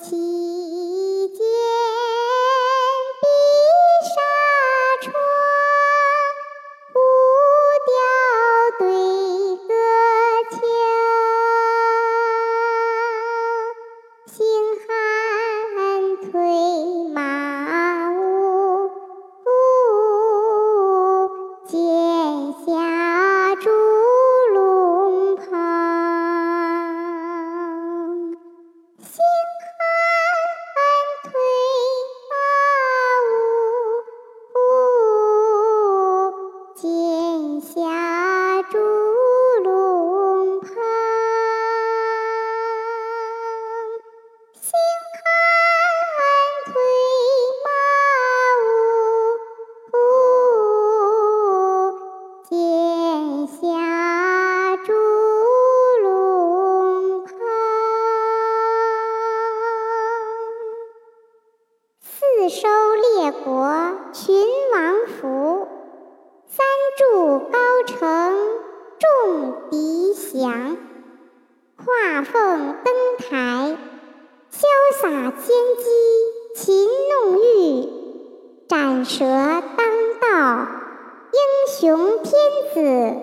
七四收列国群王服，三筑高城众敌降。画凤登台，潇洒千机擒弄玉；斩蛇当道，英雄天子